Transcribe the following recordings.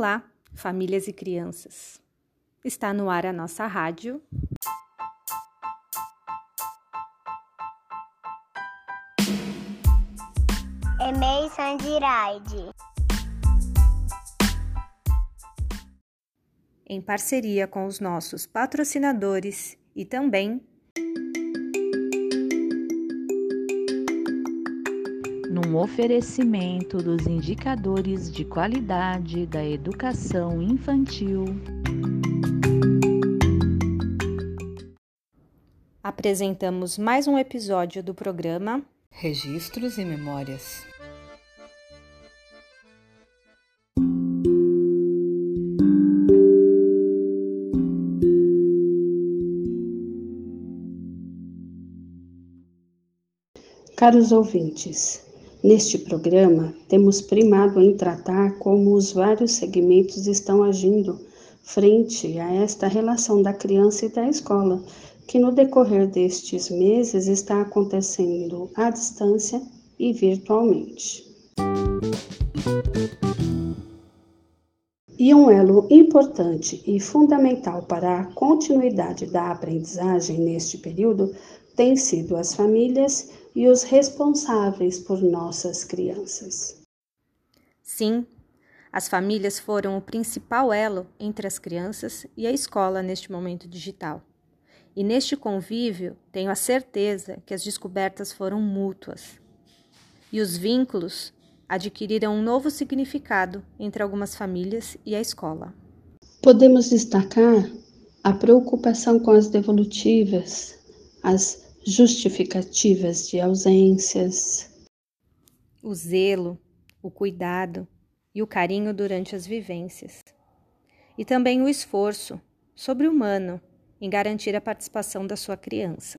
Olá, famílias e crianças. Está no ar a nossa rádio. Emei Sandiraide. Em parceria com os nossos patrocinadores e também num oferecimento dos indicadores de qualidade da educação infantil. Apresentamos mais um episódio do programa Registros e Memórias. Caros ouvintes, Neste programa, temos primado em tratar como os vários segmentos estão agindo frente a esta relação da criança e da escola, que no decorrer destes meses está acontecendo à distância e virtualmente. E um elo importante e fundamental para a continuidade da aprendizagem neste período tem sido as famílias e os responsáveis por nossas crianças. Sim, as famílias foram o principal elo entre as crianças e a escola neste momento digital. E neste convívio, tenho a certeza que as descobertas foram mútuas. E os vínculos adquiriram um novo significado entre algumas famílias e a escola. Podemos destacar a preocupação com as devolutivas, as justificativas de ausências. O zelo, o cuidado e o carinho durante as vivências. E também o esforço sobre-humano em garantir a participação da sua criança.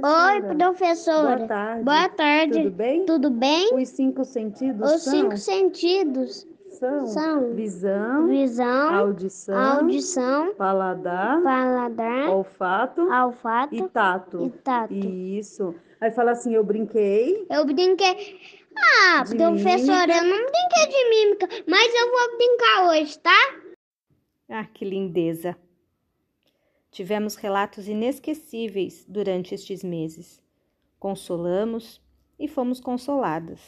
Professora. Oi, professora. Boa tarde. Boa tarde. Tudo bem? Tudo bem? Os cinco sentidos Os são? cinco sentidos são, são visão, visão, audição, audição, paladar, paladar, olfato, olfato e tato. e tato. Isso. Aí fala assim, eu brinquei. Eu brinquei. Ah, professora, eu não brinquei de mímica, mas eu vou brincar hoje, tá? Ah, que lindeza! Tivemos relatos inesquecíveis durante estes meses. Consolamos e fomos consoladas.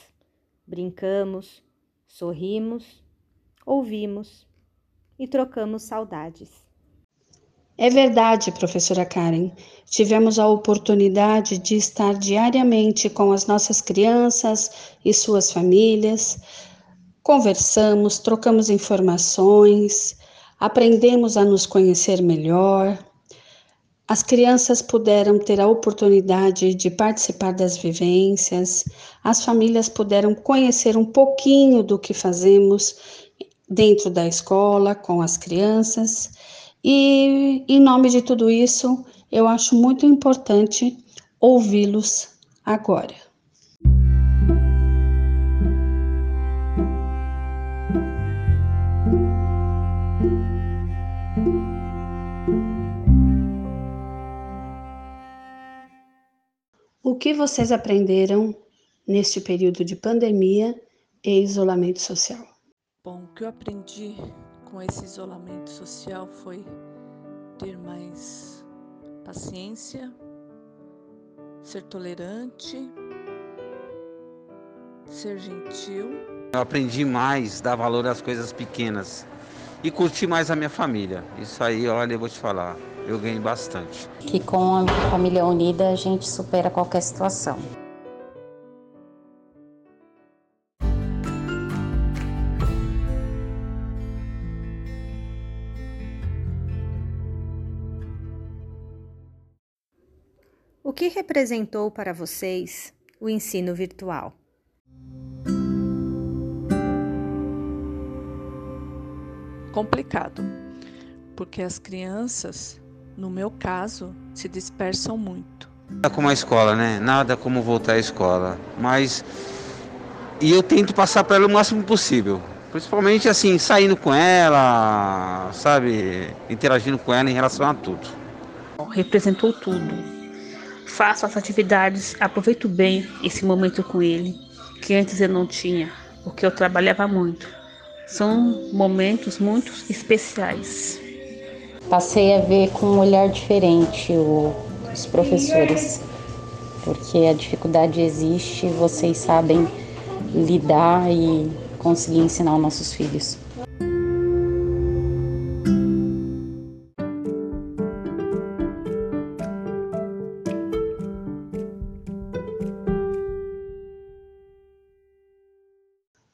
Brincamos, sorrimos, ouvimos e trocamos saudades. É verdade, professora Karen. Tivemos a oportunidade de estar diariamente com as nossas crianças e suas famílias. Conversamos, trocamos informações, aprendemos a nos conhecer melhor. As crianças puderam ter a oportunidade de participar das vivências, as famílias puderam conhecer um pouquinho do que fazemos dentro da escola com as crianças. E, em nome de tudo isso, eu acho muito importante ouvi-los agora. Que vocês aprenderam neste período de pandemia e isolamento social? Bom, o que eu aprendi com esse isolamento social foi ter mais paciência, ser tolerante, ser gentil. Eu aprendi mais, dar valor às coisas pequenas e curtir mais a minha família. Isso aí, olha, eu vou te falar, eu ganhei bastante. que com a família unida a gente supera qualquer situação. O que representou para vocês o ensino virtual? Complicado, porque as crianças, no meu caso, se dispersam muito. Nada como a escola, né? Nada como voltar à escola. Mas. E eu tento passar para ela o máximo possível. Principalmente assim, saindo com ela, sabe? Interagindo com ela em relação a tudo. representou tudo. Faço as atividades, aproveito bem esse momento com ele, que antes eu não tinha, porque eu trabalhava muito. São momentos muito especiais. Passei a ver com um olhar diferente o, os professores, porque a dificuldade existe, vocês sabem lidar e conseguir ensinar os nossos filhos.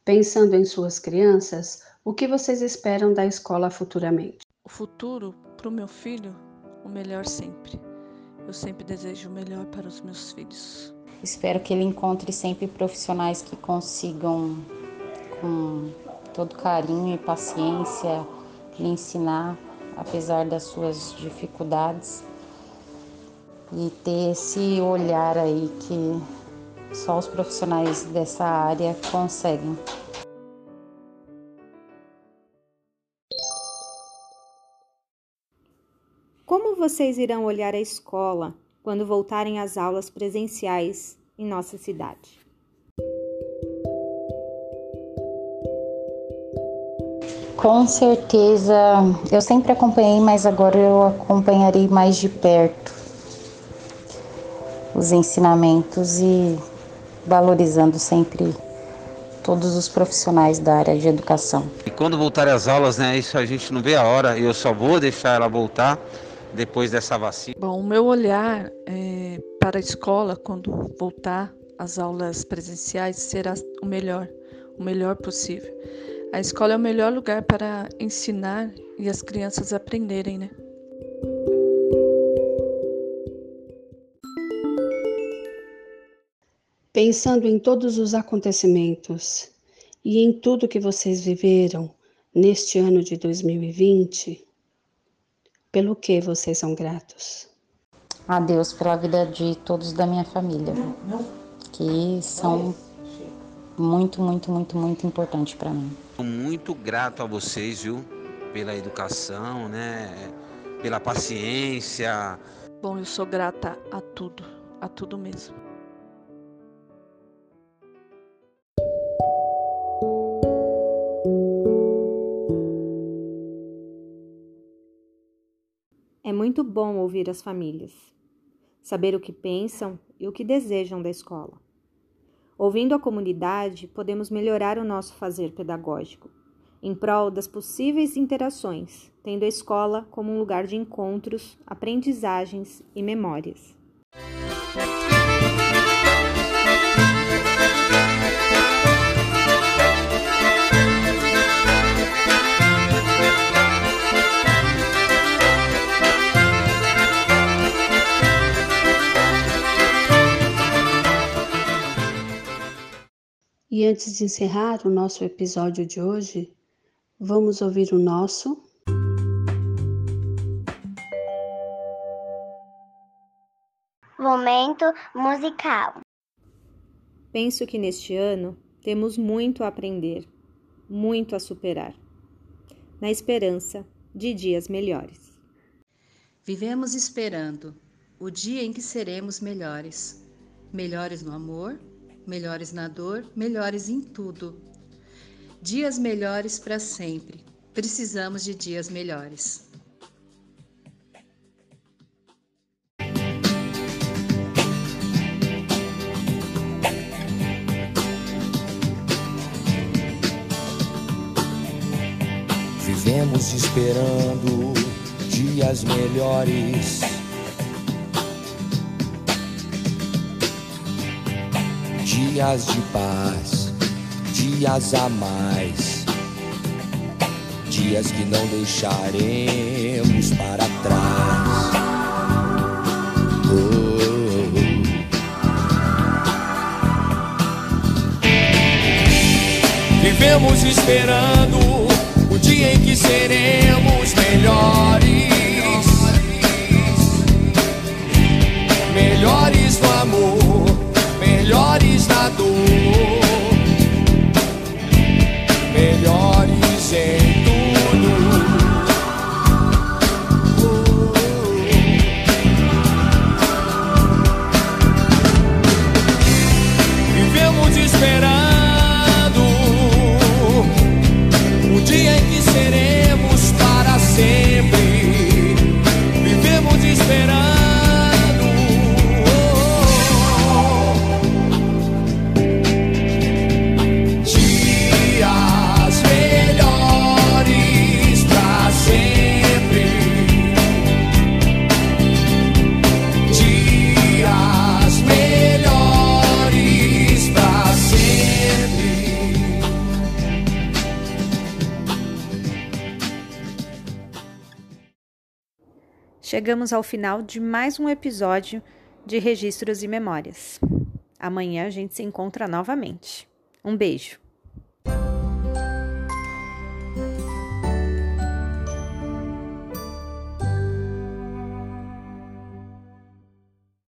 Pensando em suas crianças, o que vocês esperam da escola futuramente? O futuro para o meu filho, o melhor sempre. Eu sempre desejo o melhor para os meus filhos. Espero que ele encontre sempre profissionais que consigam, com todo carinho e paciência, lhe ensinar, apesar das suas dificuldades, e ter esse olhar aí que só os profissionais dessa área conseguem. Como vocês irão olhar a escola quando voltarem às aulas presenciais em nossa cidade? Com certeza, eu sempre acompanhei, mas agora eu acompanharei mais de perto os ensinamentos e valorizando sempre todos os profissionais da área de educação. E quando voltarem às aulas, né, isso a gente não vê a hora, eu só vou deixar ela voltar depois dessa vacina? Bom, o meu olhar é, para a escola, quando voltar às aulas presenciais, será o melhor, o melhor possível. A escola é o melhor lugar para ensinar e as crianças aprenderem, né? Pensando em todos os acontecimentos e em tudo que vocês viveram neste ano de 2020, pelo que vocês são gratos? A Deus pela vida de todos da minha família, que são muito, muito, muito, muito importantes para mim. Muito grato a vocês, viu? Pela educação, né? Pela paciência. Bom, eu sou grata a tudo, a tudo mesmo. Muito bom ouvir as famílias, saber o que pensam e o que desejam da escola. Ouvindo a comunidade, podemos melhorar o nosso fazer pedagógico, em prol das possíveis interações, tendo a escola como um lugar de encontros, aprendizagens e memórias. E antes de encerrar o nosso episódio de hoje, vamos ouvir o nosso. Momento musical. Penso que neste ano temos muito a aprender, muito a superar, na esperança de dias melhores. Vivemos esperando o dia em que seremos melhores. Melhores no amor, melhores na dor, melhores em tudo. Dias melhores para sempre. Precisamos de dias melhores. Vivemos esperando dias melhores. Dias de paz, dias a mais, dias que não deixaremos para trás. Oh. Vivemos esperando o dia em que seremos melhores. Melhores no amor, melhores na dor, melhores em chegamos ao final de mais um episódio de Registros e Memórias. Amanhã a gente se encontra novamente. Um beijo!